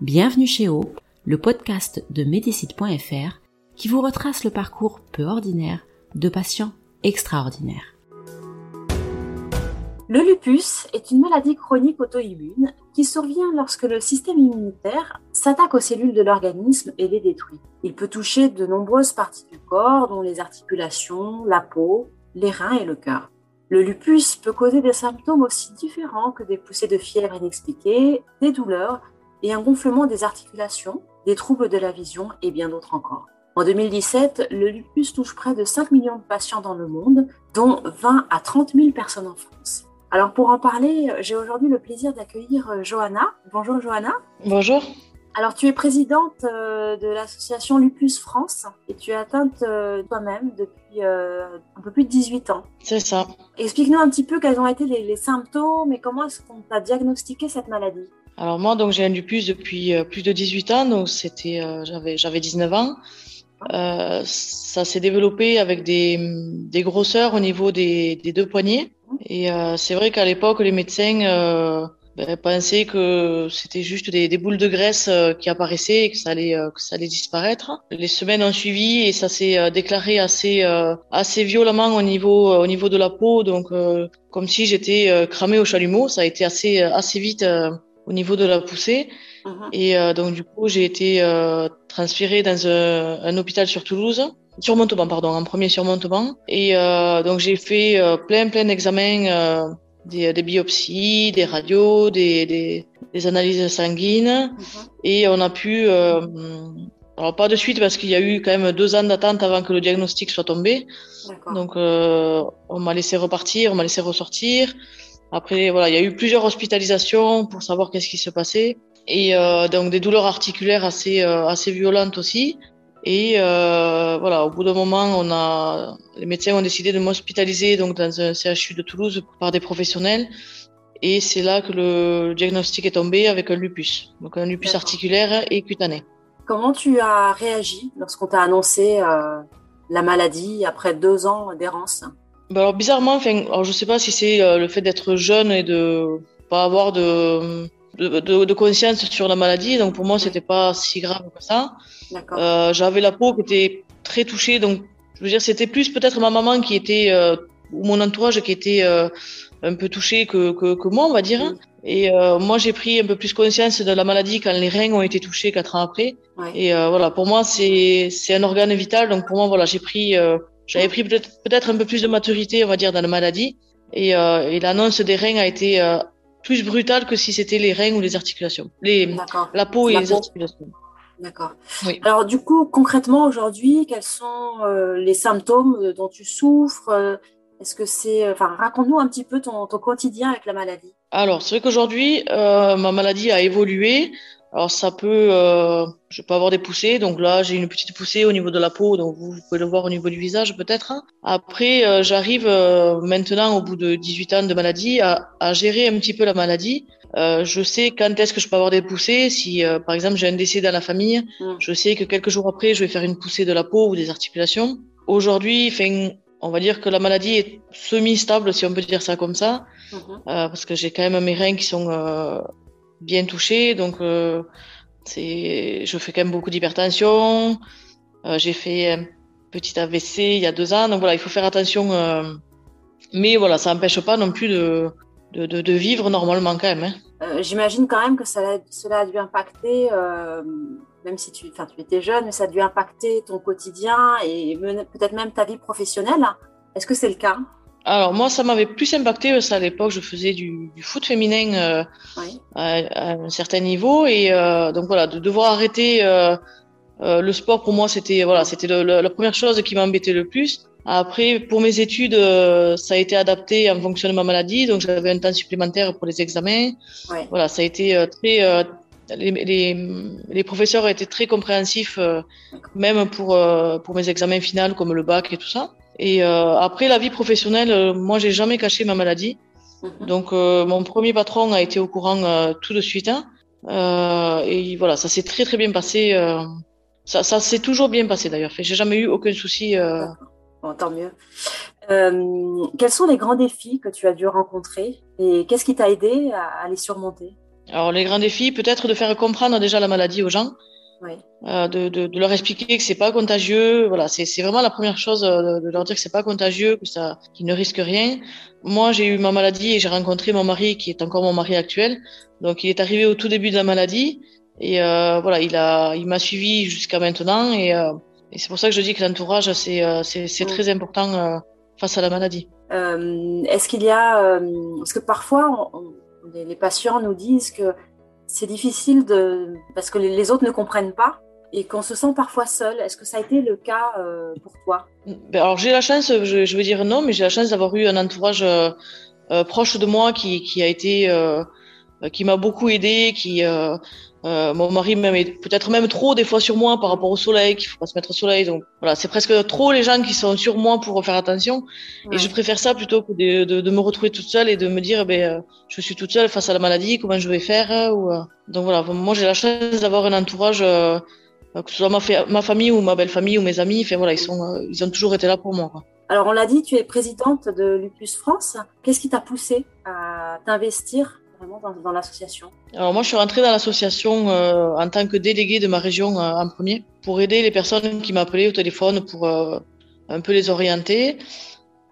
Bienvenue chez O, le podcast de Médicite.fr qui vous retrace le parcours peu ordinaire de patients extraordinaires. Le lupus est une maladie chronique auto-immune qui survient lorsque le système immunitaire s'attaque aux cellules de l'organisme et les détruit. Il peut toucher de nombreuses parties du corps, dont les articulations, la peau, les reins et le cœur. Le lupus peut causer des symptômes aussi différents que des poussées de fièvre inexpliquées, des douleurs et un gonflement des articulations, des troubles de la vision et bien d'autres encore. En 2017, le lupus touche près de 5 millions de patients dans le monde, dont 20 à 30 000 personnes en France. Alors pour en parler, j'ai aujourd'hui le plaisir d'accueillir euh, Johanna. Bonjour Johanna. Bonjour. Alors tu es présidente euh, de l'association Lupus France et tu es atteinte euh, toi-même depuis un peu plus de 18 ans. C'est ça. Explique-nous un petit peu quels ont été les, les symptômes et comment est-ce qu'on t'a diagnostiqué cette maladie. Alors moi, donc j'ai un lupus depuis euh, plus de 18 ans, donc c'était, euh, j'avais, j'avais 19 ans. Euh, ça s'est développé avec des, des grosseurs au niveau des, des deux poignets. Et euh, c'est vrai qu'à l'époque, les médecins euh, ben, pensaient que c'était juste des, des, boules de graisse qui apparaissaient et que ça allait, que ça allait disparaître. Les semaines ont suivi et ça s'est déclaré assez, assez violemment au niveau, au niveau de la peau, donc comme si j'étais cramé au chalumeau. Ça a été assez, assez vite au niveau de la poussée. Uh-huh. Et euh, donc, du coup, j'ai été euh, transférée dans un, un, hôpital sur Toulouse, sur Montauban, pardon, en premier sur Montauban. Et euh, donc, j'ai fait euh, plein, plein d'examens, euh, des, des, biopsies, des radios, des, des, des analyses sanguines. Uh-huh. Et on a pu, alors pas de suite parce qu'il y a eu quand même deux ans d'attente avant que le diagnostic soit tombé. Donc, on m'a laissé repartir, on m'a laissé ressortir. Après, voilà, il y a eu plusieurs hospitalisations pour savoir qu'est-ce qui se passait. Et euh, donc des douleurs articulaires assez, euh, assez violentes aussi. Et euh, voilà, au bout d'un moment, on a, les médecins ont décidé de m'hospitaliser donc dans un CHU de Toulouse par des professionnels. Et c'est là que le diagnostic est tombé avec un lupus, donc un lupus articulaire et cutané. Comment tu as réagi lorsqu'on t'a annoncé la maladie après deux ans d'errance? Bah alors bizarrement, enfin, alors je sais pas si c'est euh, le fait d'être jeune et de pas avoir de, de, de, de, conscience sur la maladie, donc pour moi c'était pas si grave que ça. Euh, J'avais la peau qui était très touchée, donc je veux dire c'était plus peut-être ma maman qui était euh, ou mon entourage qui était euh, un peu touché que, que, que, moi on va dire. Mm. Et euh, moi j'ai pris un peu plus conscience de la maladie quand les reins ont été touchés quatre ans après. Ouais. Et euh, voilà pour moi c'est c'est un organe vital, donc pour moi voilà j'ai pris j'avais pris peut-être un peu plus de maturité, on va dire, dans la maladie. Et, euh, et l'annonce des reins a été euh, plus brutale que si c'était les reins ou les articulations. Les, la peau et la les peau. articulations. D'accord. Oui. Alors du coup, concrètement aujourd'hui, quels sont euh, les symptômes dont tu souffres Est-ce que c'est, enfin, raconte-nous un petit peu ton, ton quotidien avec la maladie. Alors c'est vrai qu'aujourd'hui, ma maladie a évolué. Alors ça peut, euh, je peux avoir des poussées. Donc là, j'ai une petite poussée au niveau de la peau, donc vous, vous pouvez le voir au niveau du visage peut-être. Après, euh, j'arrive euh, maintenant au bout de 18 ans de maladie à, à gérer un petit peu la maladie. Euh, je sais quand est-ce que je peux avoir des poussées. Si euh, par exemple j'ai un décès dans la famille, mmh. je sais que quelques jours après, je vais faire une poussée de la peau ou des articulations. Aujourd'hui, enfin, on va dire que la maladie est semi-stable, si on peut dire ça comme ça, mmh. parce que j'ai quand même mes reins qui sont bien touché. Donc, euh, je fais quand même beaucoup d'hypertension. Euh, j'ai fait un petit AVC il y a deux ans. Donc voilà, il faut faire attention. Euh, mais voilà, ça n'empêche pas non plus de, de, de, vivre normalement quand même. Hein. Euh, j'imagine quand même que ça, cela a dû impacter, même si tu, tu étais jeune, mais ça a dû impacter ton quotidien et peut-être même ta vie professionnelle. Est-ce que c'est le cas? Alors moi, ça m'avait plus impacté parce qu'à l'époque, je faisais du, du foot féminin euh, oui. à, à, un certain niveau et euh, donc voilà, de devoir arrêter euh, euh le sport pour moi, c'était voilà, c'était la première chose qui m'embêtait le plus. Après, pour mes études, euh, ça a été adapté en fonction de ma maladie, donc j'avais un temps supplémentaire pour les examens. Oui. Voilà, ça a été euh, très les, les, les, professeurs étaient très compréhensifs, euh, même pour, euh, pour mes examens finaux comme le bac et tout ça. Et euh, après la vie professionnelle, moi j'ai jamais caché ma maladie. Mhm. Donc mon premier patron a été au courant tout de suite. Hein. et voilà, ça s'est très très bien passé. ça ça s'est toujours bien passé d'ailleurs. J'ai jamais eu aucun souci. Bon, tant mieux. quels sont les grands défis que tu as dû rencontrer et qu'est-ce qui t'a aidé à, à les surmonter? Alors les grands défis, peut-être de faire comprendre déjà la maladie aux gens, oui. euh, de, de, de, leur expliquer que c'est pas contagieux. Voilà, c'est vraiment la première chose euh, de, leur dire que c'est pas contagieux, que ça, qu'ils ne risquent rien. Moi, j'ai eu ma maladie et j'ai rencontré mon mari qui est encore mon mari actuel. Donc il est arrivé au tout début de la maladie et euh, voilà, il a, il m'a suivi jusqu'à maintenant et, et c'est pour ça que je dis que l'entourage c'est c'est mm. très important face à la maladie. Est-ce qu'il y a, parce que parfois on les, patients nous disent que c'est difficile de parce que les, autres ne comprennent pas et qu'on se sent parfois seul. Est-ce que ça a été le cas euh, pour toi? Ben Alors j'ai la chance, je, veux dire non, mais j'ai la chance d'avoir eu un entourage euh, euh, proche de moi qui, qui a été, qui m'a beaucoup aidé, qui euh, mon mari même peut-être même trop des fois sur moi par rapport au soleil, qu'il faut pas se mettre au soleil. Donc voilà, c'est presque trop les gens qui sont sur moi pour faire attention. Et je préfère ça plutôt que de, de, de, me retrouver toute seule et de me dire, ben, euh, je suis toute seule face à la maladie, comment je vais faire euh, ou, Donc voilà, moi j'ai la chance d'avoir un entourage, que ce soit ma, ma, famille ou ma belle famille ou mes amis. Enfin voilà, ils sont, ils ont toujours été là pour moi. Quoi. Alors on l'a dit, tu es présidente de Lupus France. Qu'est-ce qui t'a poussé à t'investir dans, l'association Alors moi, je suis rentrée dans l'association euh, en tant que déléguée de ma région euh, en premier pour aider les personnes qui m'appelaient au téléphone pour euh, un peu les orienter.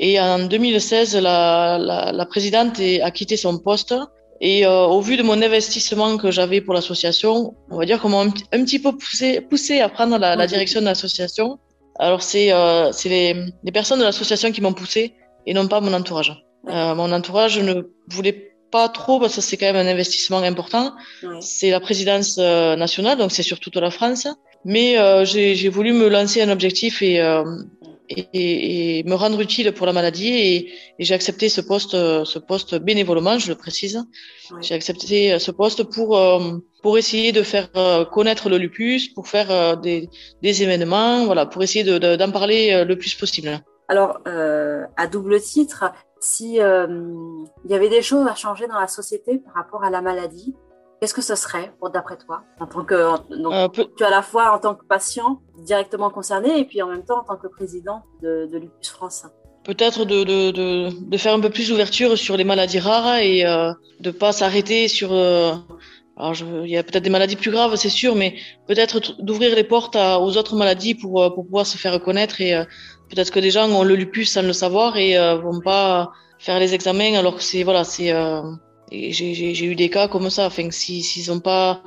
Et en 2016, la, la, la présidente a quitté son poste. Et au vu de mon investissement que j'avais pour l'association, on va dire qu'on m'a un, petit peu poussé, poussé à prendre la, la direction de l'association. Alors c'est les, les personnes de l'association qui m'ont poussé et non pas mon entourage. mon entourage ne voulait pas trop parce que c'est quand même un investissement important. C'est la présidence euh, nationale, donc c'est sur toute la France. Mais euh, j'ai voulu me lancer un objectif euh, et, et, me rendre utile pour la maladie et, et j'ai accepté ce poste, ce poste bénévolement, je le précise. J'ai accepté ce poste pour pour essayer de faire connaître le lupus, pour faire des, des événements, voilà, pour essayer d'en de, d'en parler le plus possible. Alors, à double titre, si euh, il y avait des choses à changer dans la société par rapport à la maladie, qu'est-ce que ce serait, d'après toi, en tant que donc, euh, tu à la fois en tant que patient directement concerné et puis en même temps en tant que président de, de Lupus France? Peut-être de, de, de, de, faire un peu plus d'ouverture sur les maladies rares et euh, de pas s'arrêter sur. Euh, alors, je, il y a peut-être des maladies plus graves, c'est sûr, mais peut-être d'ouvrir les portes à, aux autres maladies pour, pour pouvoir se faire reconnaître et Peut-être que des gens ont le lupus sans le savoir et euh, vont pas faire les examens alors que c'est voilà c'est euh, j'ai eu des cas comme ça. Enfin, s'ils n'ont pas,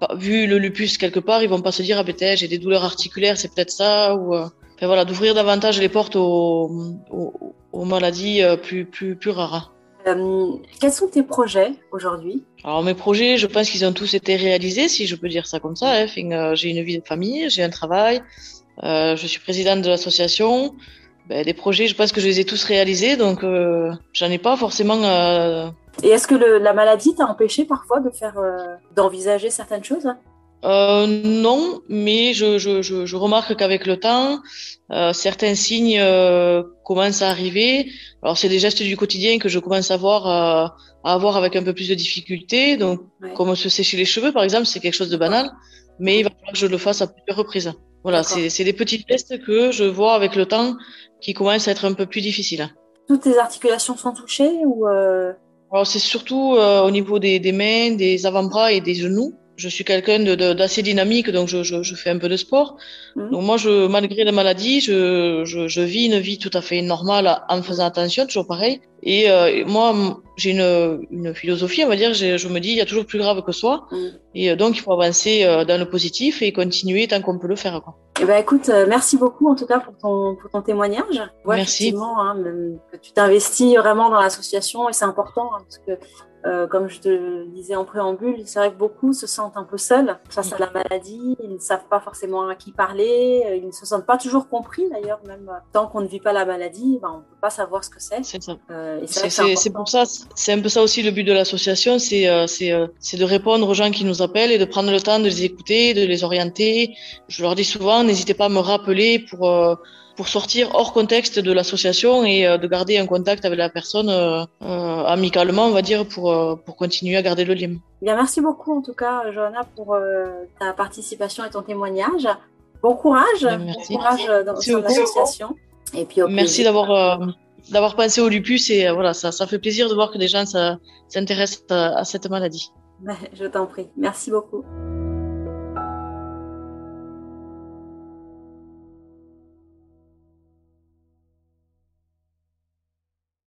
pas, vu le lupus quelque part, ils vont pas se dire ah ben j'ai des douleurs articulaires, c'est peut-être ça ou euh, enfin, voilà d'ouvrir davantage les portes aux, aux, aux maladies euh, plus plus plus rares. Euh, quels sont tes projets aujourd'hui? Alors mes projets, je pense qu'ils ont tous été réalisés, si je peux dire ça comme ça. Hein. Enfin, euh, j'ai une vie de famille, j'ai un travail, euh, je suis présidente de l'association. Ben, des projets, je pense que je les ai tous réalisés, donc euh, j'en ai pas forcément. Euh... Et est-ce que le, la maladie t'a empêché parfois de faire, d'envisager certaines choses euh, non, mais je, je, je, je remarque qu'avec le temps, certains signes commencent à arriver. Alors c'est des gestes du quotidien que je commence à voir à avoir avec un peu plus de difficulté. Donc, ouais. comme se sécher les cheveux, par exemple, c'est quelque chose de banal, mais il va falloir que je le fasse à plusieurs reprises. Voilà, c'est des petits gestes que je vois avec le temps qui commencent à être un peu plus difficiles. Toutes tes articulations sont touchées ou euh... Alors c'est surtout euh, au niveau des, des mains, des avant-bras et des genoux je suis quelqu'un d'assez dynamique, donc je, je, je, fais un peu de sport. Mmh. Donc moi, je, malgré la maladie, je, je, vis une vie tout à fait normale en faisant attention, toujours pareil. Et euh, moi, j'ai une, une, philosophie, on va dire, je, me dis, il y a toujours plus grave que soi. Mmh. Et euh, donc, il faut avancer euh, dans le positif et continuer tant qu'on peut le faire. Quoi. Eh ben, écoute, merci beaucoup en tout cas pour ton, pour ton témoignage. Ouais, merci. Hein, que tu t'investis vraiment dans l'association et c'est important hein, parce que Euh, comme je te le disais en préambule, c'est vrai que beaucoup se sentent un peu seuls face à la maladie. Ils ne savent pas forcément à qui parler. Ils ne se sentent pas toujours compris d'ailleurs. Même tant qu'on ne vit pas la maladie, ben, on ne peut pas savoir ce que c'est. C'est. Euh, pour ça, c'est un peu ça aussi le but de l'association, c'est euh, euh, de répondre aux gens qui nous appellent et de prendre le temps de les écouter, de les orienter. Je leur dis souvent, n'hésitez pas à me rappeler pour euh, pour sortir hors contexte de l'association et euh, de garder un contact avec la personne euh, euh amicalement, on va dire, pour, pour continuer à garder le lien. Bien, merci beaucoup en tout cas, Johanna, pour ta participation et ton témoignage. Bon courage, merci. bon courage dans, l'association. Et puis merci d'avoir d'avoir pensé au lupus et voilà, ça, ça fait plaisir de voir que des gens s'intéressent à, à cette maladie. Je t'en prie. Merci beaucoup.